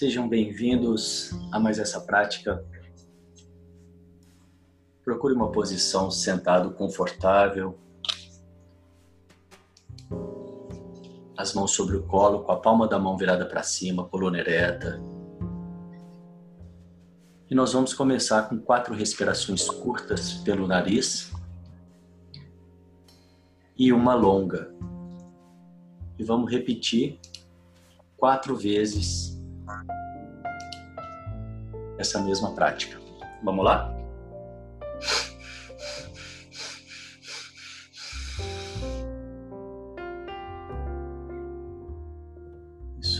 Sejam bem-vindos a mais essa prática. Procure uma posição sentado confortável. As mãos sobre o colo, com a palma da mão virada para cima, coluna ereta. E nós vamos começar com quatro respirações curtas pelo nariz e uma longa. E vamos repetir quatro vezes essa mesma prática. Vamos lá?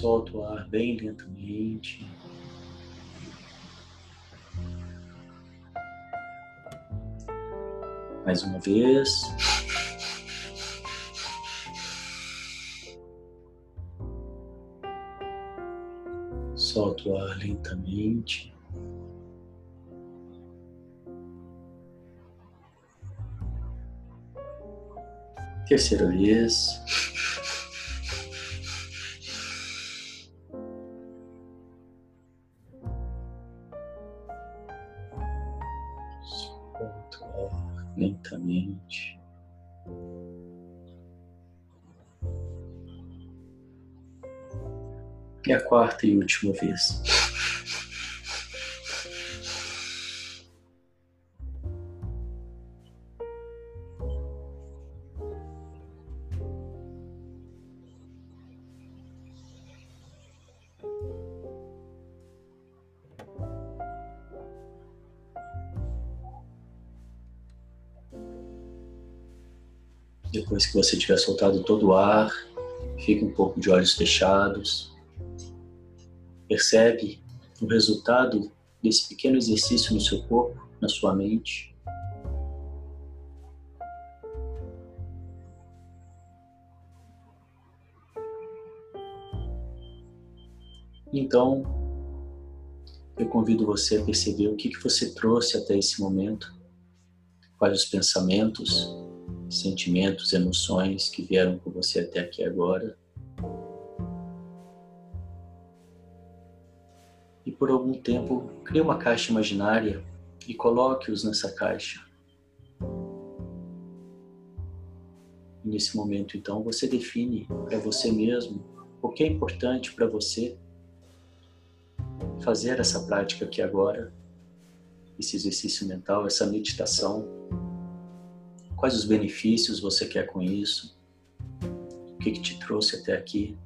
solta o ar bem lentamente. Mais uma vez. Solta o ar lentamente. Terceira vez. E a quarta e última vez. Depois que você tiver soltado todo o ar, fique um pouco de olhos fechados. Percebe o resultado desse pequeno exercício no seu corpo, na sua mente. Então, eu convido você a perceber o que, que você trouxe até esse momento, quais os pensamentos, sentimentos, emoções que vieram com você até aqui agora. Por algum tempo, crie uma caixa imaginária e coloque-os nessa caixa. Nesse momento, então, você define para você mesmo o que é importante para você fazer essa prática aqui agora, esse exercício mental, essa meditação Quais os benefícios você quer com isso? O que, que te trouxe até aqui?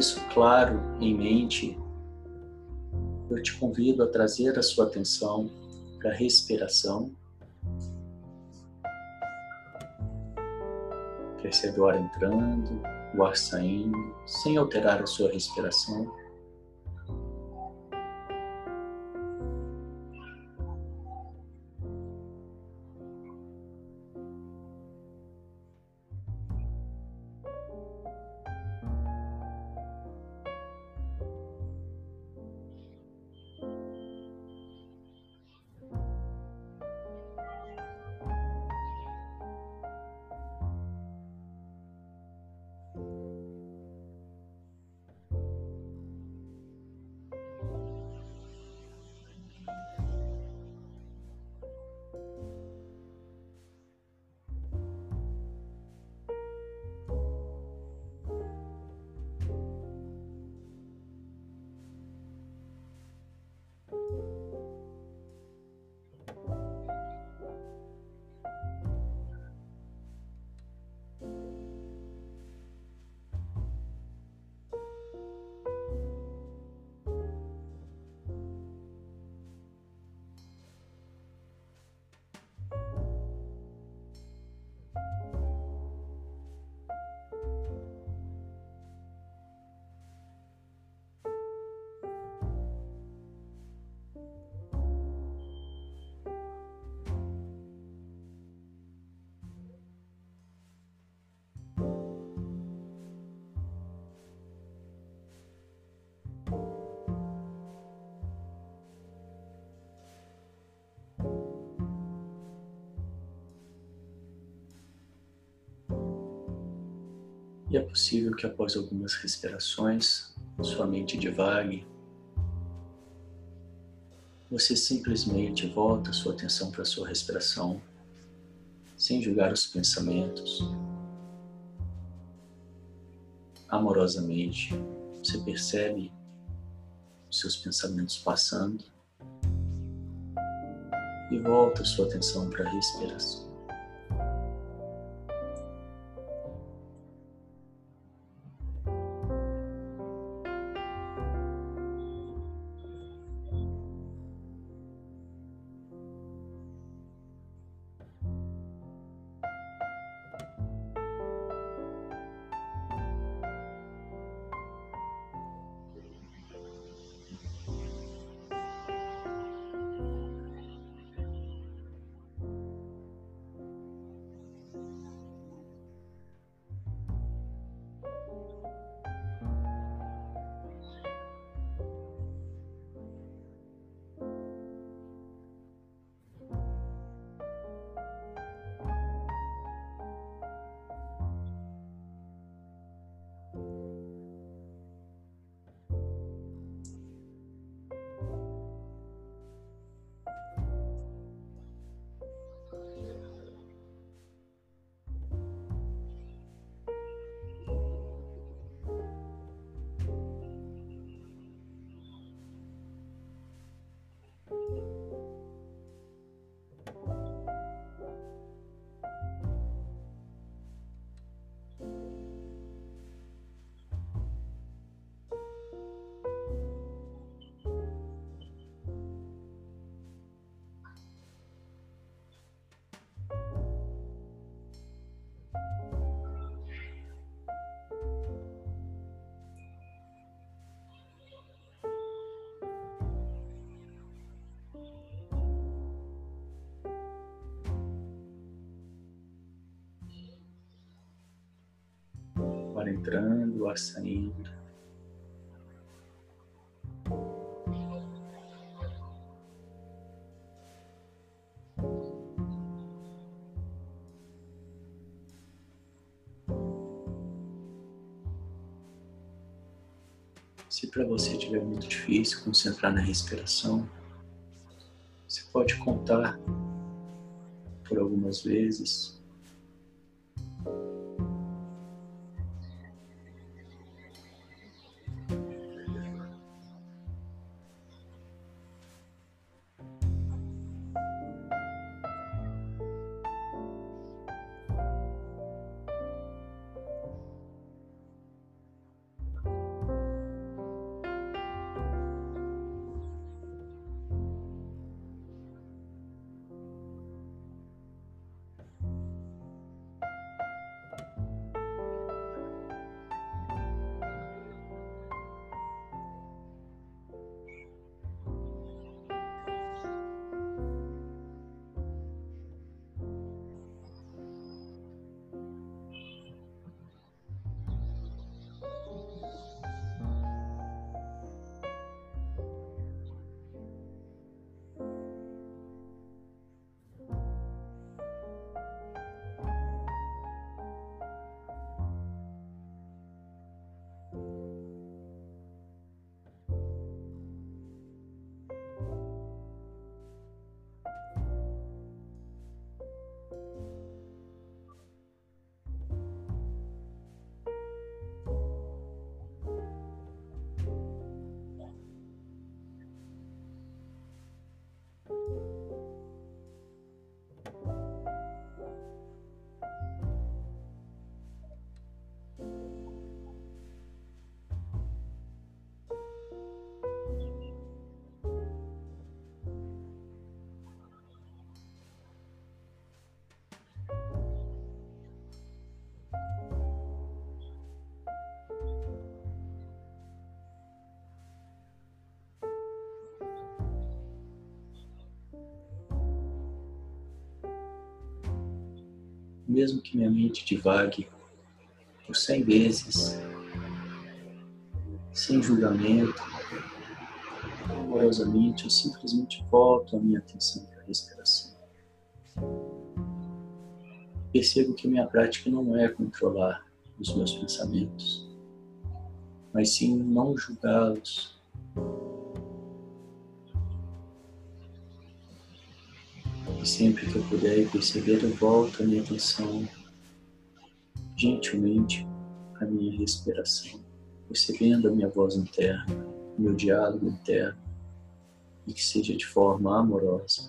Isso claro em mente, eu te convido a trazer a sua atenção para a respiração Percebe o ar entrando, o ar saindo, sem alterar a sua respiração. E é possível que após algumas respirações, sua mente divague, você simplesmente volta sua atenção para sua respiração, sem julgar os pensamentos. Amorosamente, você percebe os seus pensamentos passando e volta sua atenção para a respiração. Entrando, ar saindo. Se para você estiver muito difícil concentrar na respiração, você pode contar por algumas vezes mesmo que minha mente divague por cem vezes, sem julgamento, amorosamente, eu simplesmente volto a minha atenção para a respiração. Percebo que minha prática não é controlar os meus pensamentos, mas sim não julgá-los. E sempre que eu puder perceber, eu volto a minha atenção gentilmente à minha respiração, percebendo a minha voz interna, meu diálogo interno, e que seja de forma amorosa.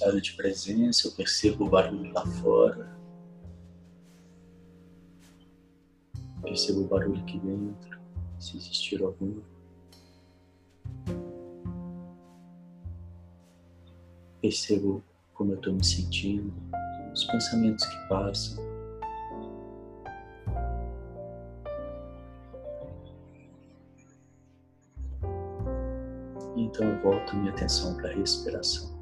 Estado de presença, eu percebo o barulho lá fora. Percebo o barulho aqui dentro, se existir algum. Percebo como eu estou me sentindo, os pensamentos que passam. Então eu volto minha atenção para a respiração.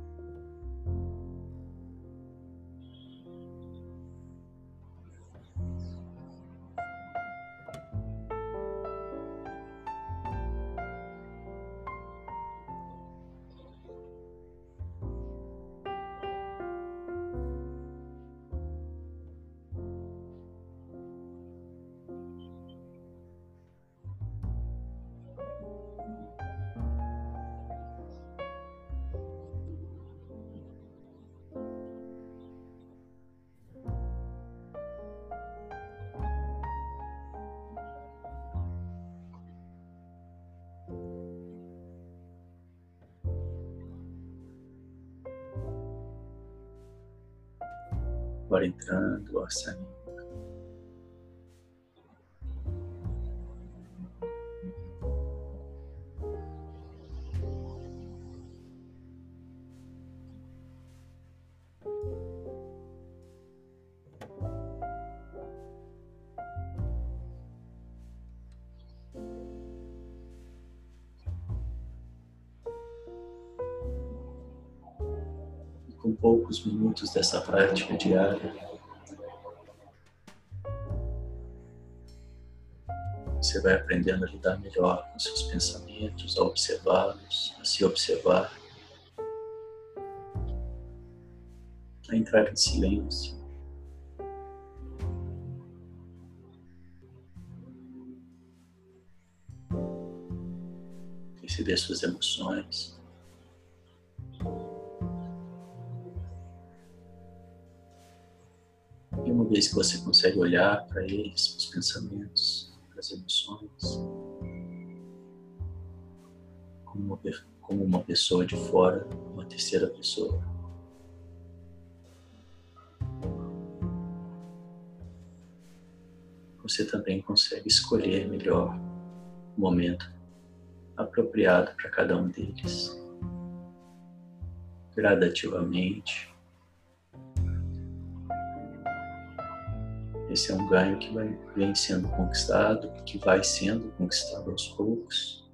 Agora entrando, saindo. Poucos minutos dessa prática diária, você vai aprendendo a lidar melhor com seus pensamentos, a observá-los, a se observar, a entrar em silêncio. Perceber suas emoções. Vez que você consegue olhar para eles, para os pensamentos, para as emoções, como uma, como uma pessoa de fora, uma terceira pessoa. Você também consegue escolher melhor o momento apropriado para cada um deles. Gradativamente. Esse é um ganho que vai, vem sendo conquistado, que vai sendo conquistado aos poucos.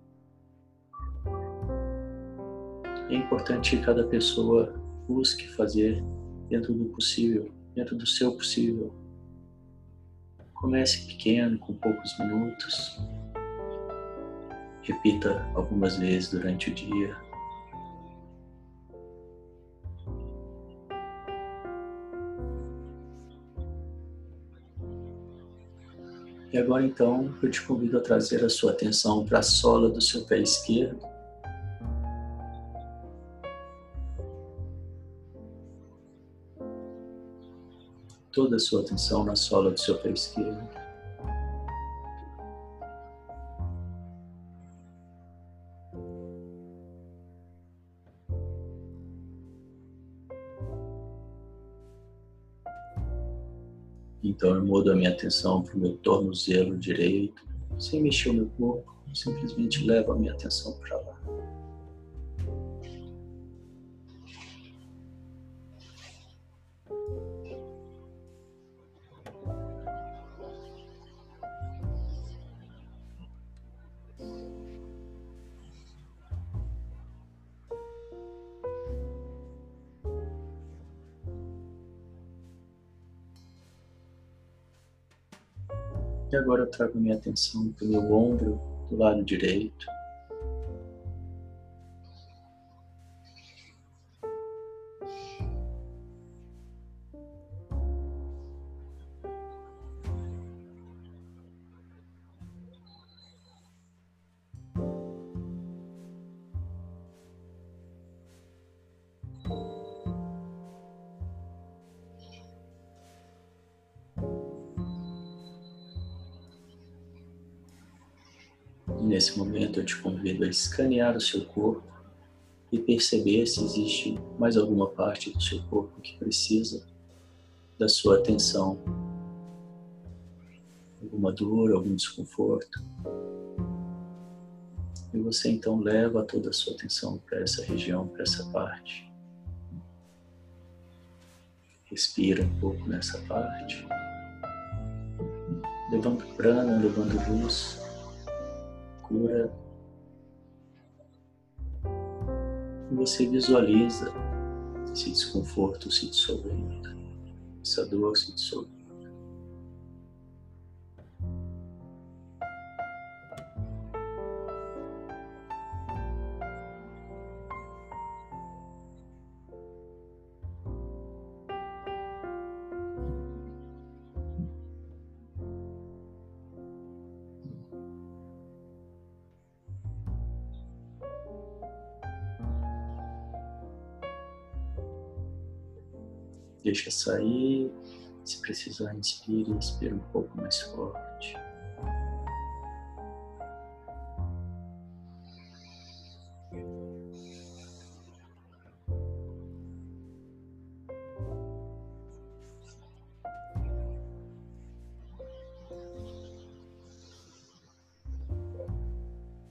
É importante que cada pessoa busque fazer dentro do possível, dentro do seu possível. Comece pequeno, com poucos minutos, Repita algumas vezes durante o dia. E agora então eu te convido a trazer a sua atenção para a sola do seu pé esquerdo. Toda a sua atenção na sola do seu pé esquerdo. Então eu mudo a minha atenção para o meu tornozelo direito, sem mexer o meu corpo, simplesmente levo a minha atenção para lá. E agora eu trago minha atenção para o meu ombro do lado direito. Nesse momento eu te convido a escanear o seu corpo e perceber se existe mais alguma parte do seu corpo que precisa da sua atenção. Alguma dor, algum desconforto. E você então leva toda a sua atenção para essa região, para essa parte. Respira um pouco nessa parte. Levando prana, levando luz cura. E você visualiza esse desconforto se dissolvendo, essa dor se dissolvendo. Deixa sair. Se precisar, inspire, inspira um pouco mais forte.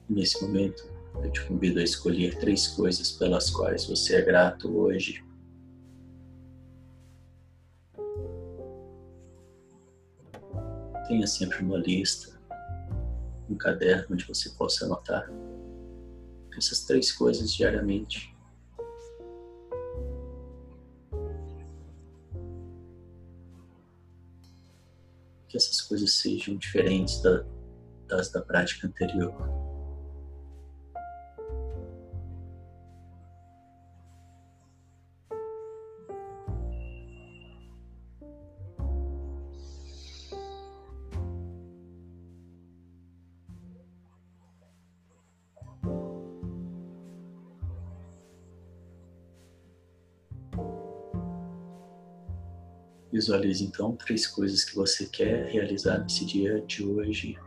Nesse momento, eu te convido a escolher três coisas pelas quais você é grato hoje Tenha sempre uma lista, um caderno onde você possa anotar essas três coisas diariamente. Que essas coisas sejam diferentes da, das da prática anterior. Visualize então três coisas que você quer realizar nesse dia de hoje.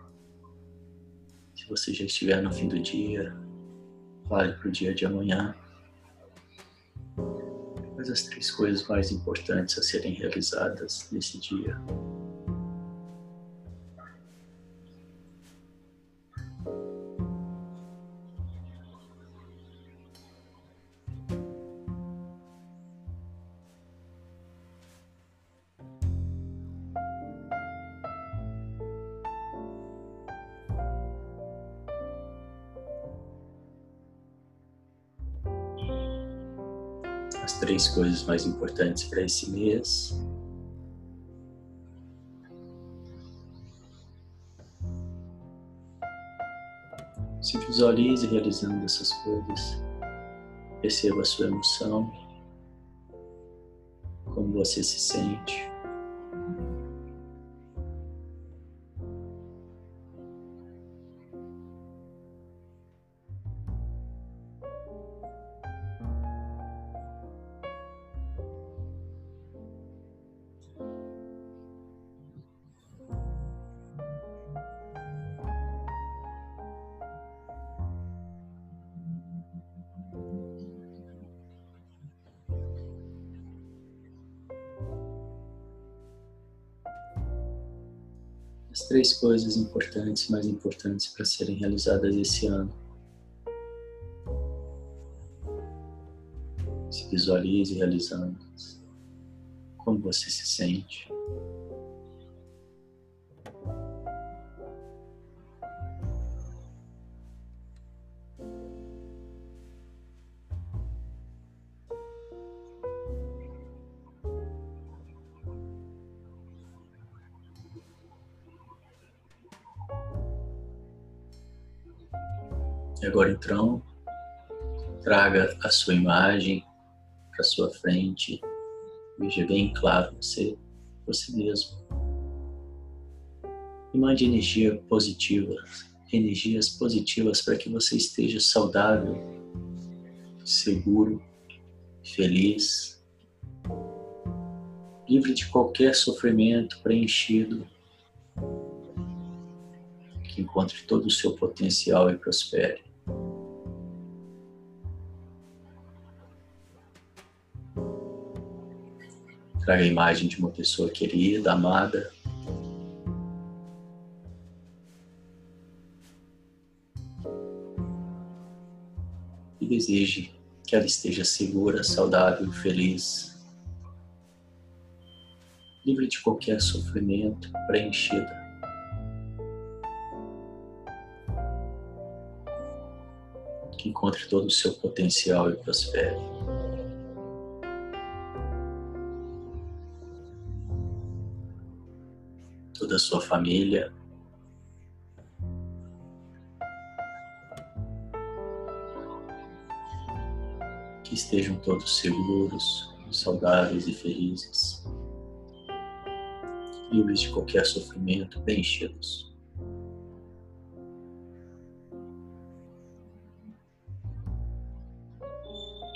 Se você já estiver no fim do dia, vale para o dia de amanhã. Quais as três coisas mais importantes a serem realizadas nesse dia? Três coisas mais importantes para esse mês. Se visualize realizando essas coisas. Perceba a sua emoção, como você se sente. Três coisas importantes, mais importantes para serem realizadas esse ano. Se visualize realizando. Como você se sente? E agora então, traga a sua imagem para sua frente, veja bem claro você, você mesmo. E mande energia positiva, energias positivas para que você esteja saudável, seguro, feliz, livre de qualquer sofrimento, preenchido, que encontre todo o seu potencial e prospere. Traga a imagem de uma pessoa querida, amada. E deseje que ela esteja segura, saudável, feliz, livre de qualquer sofrimento, preenchida. Que encontre todo o seu potencial e prospere. Toda a sua família. Que estejam todos seguros, saudáveis e felizes, livres de qualquer sofrimento, preenchidos.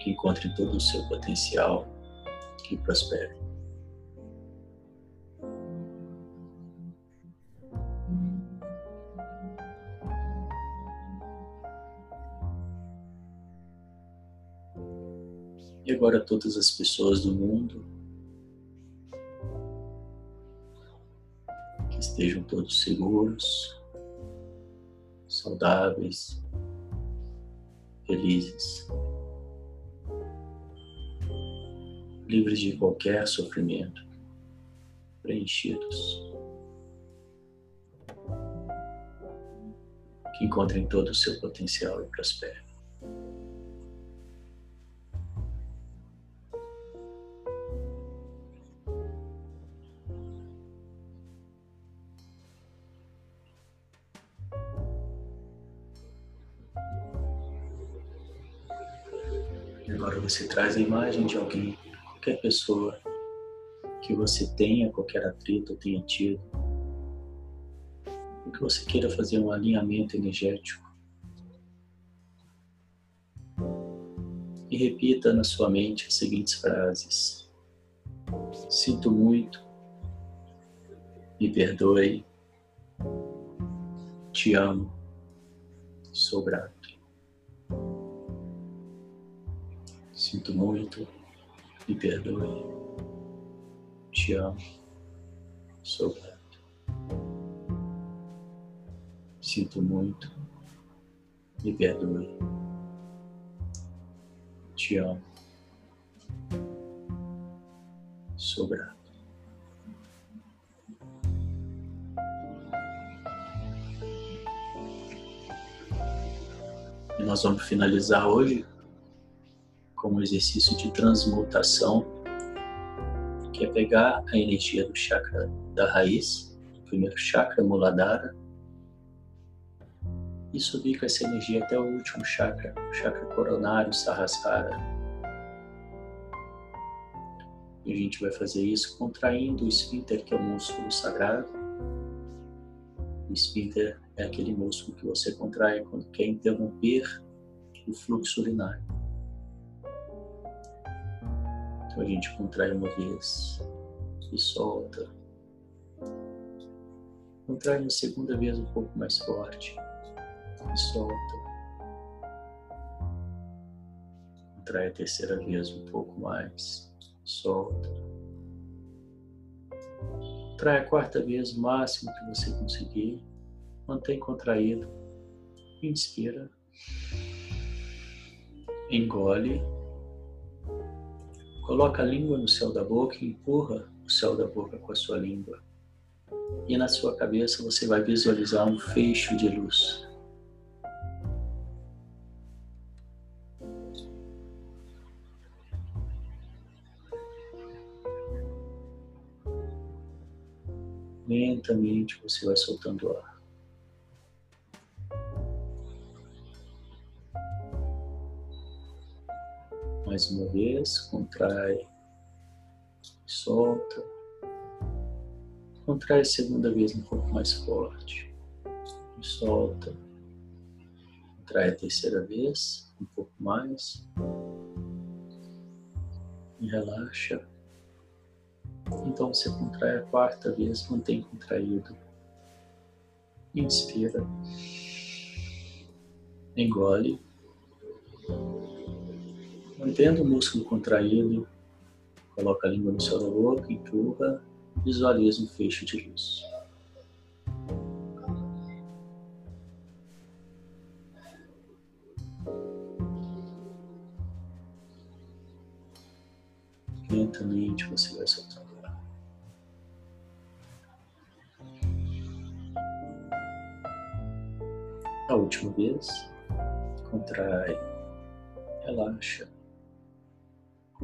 Que encontrem todo o seu potencial, que prosperem. E agora todas as pessoas do mundo que estejam todos seguros, saudáveis, felizes, livres de qualquer sofrimento, preenchidos. Que encontrem todo o seu potencial e prosperem. Você traz a imagem de alguém, qualquer pessoa que você tenha, qualquer atrito tenha tido, que você queira fazer um alinhamento energético. E repita na sua mente as seguintes frases. Sinto muito. Me perdoe. Te amo. Sou grato. Sinto muito. Me perdoe. Te amo. Sou grato. Sinto muito. Me perdoe. Te amo. Sou grato. Nós vamos finalizar hoje com um exercício de transmutação, que é pegar a energia do chakra da raiz, primeiro chakra Muladhara, e subir com essa energia até o último chakra, o chakra coronário Sahasrara. E a gente vai fazer isso contraindo o esfíncter, que é o músculo sagrado. O esfíncter é aquele músculo que você contrai quando quer interromper o fluxo urinário. Então a gente contrai uma vez e solta. Contrai uma segunda vez um pouco mais forte e solta. Contrai a terceira vez um pouco mais, solta. Contrai a quarta vez o máximo que você conseguir. Mantém contraído. Inspira. Engole. Coloca a língua no céu da boca e empurra o céu da boca com a sua língua. E na sua cabeça você vai visualizar um fecho de luz. Lentamente você vai soltando ar. Mais uma vez, contrai, solta. Contrai a segunda vez um pouco mais forte. Solta. Contrai a terceira vez, um pouco mais. E relaxa. Então você contrai a quarta vez, mantém contraído. Inspira. Engole. Mantendo o músculo contraído, coloca a língua no da boca, empurra, visualiza um fecho de luz.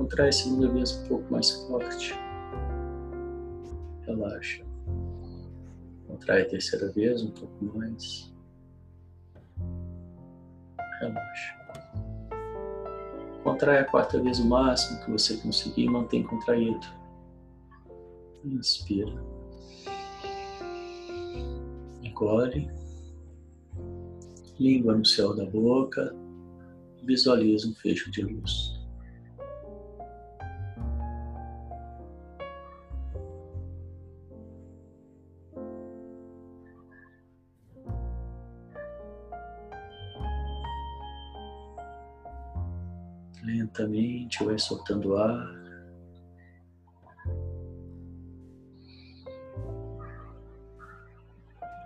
Contrai a segunda vez um pouco mais forte. Relaxa. Contrai a terceira vez um pouco mais. Relaxa. Contrai a quarta vez o máximo que você conseguir e mantém contraído. Inspira. Engole. Língua no céu da boca. Visualiza um fecho de luz. Lentamente vai soltando ar.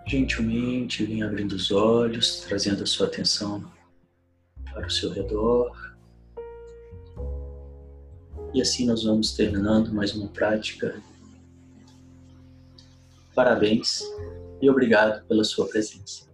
Gentilmente vem abrindo os olhos, trazendo a sua atenção para o seu redor. E assim nós vamos terminando mais uma prática. Parabéns e obrigado pela sua presença.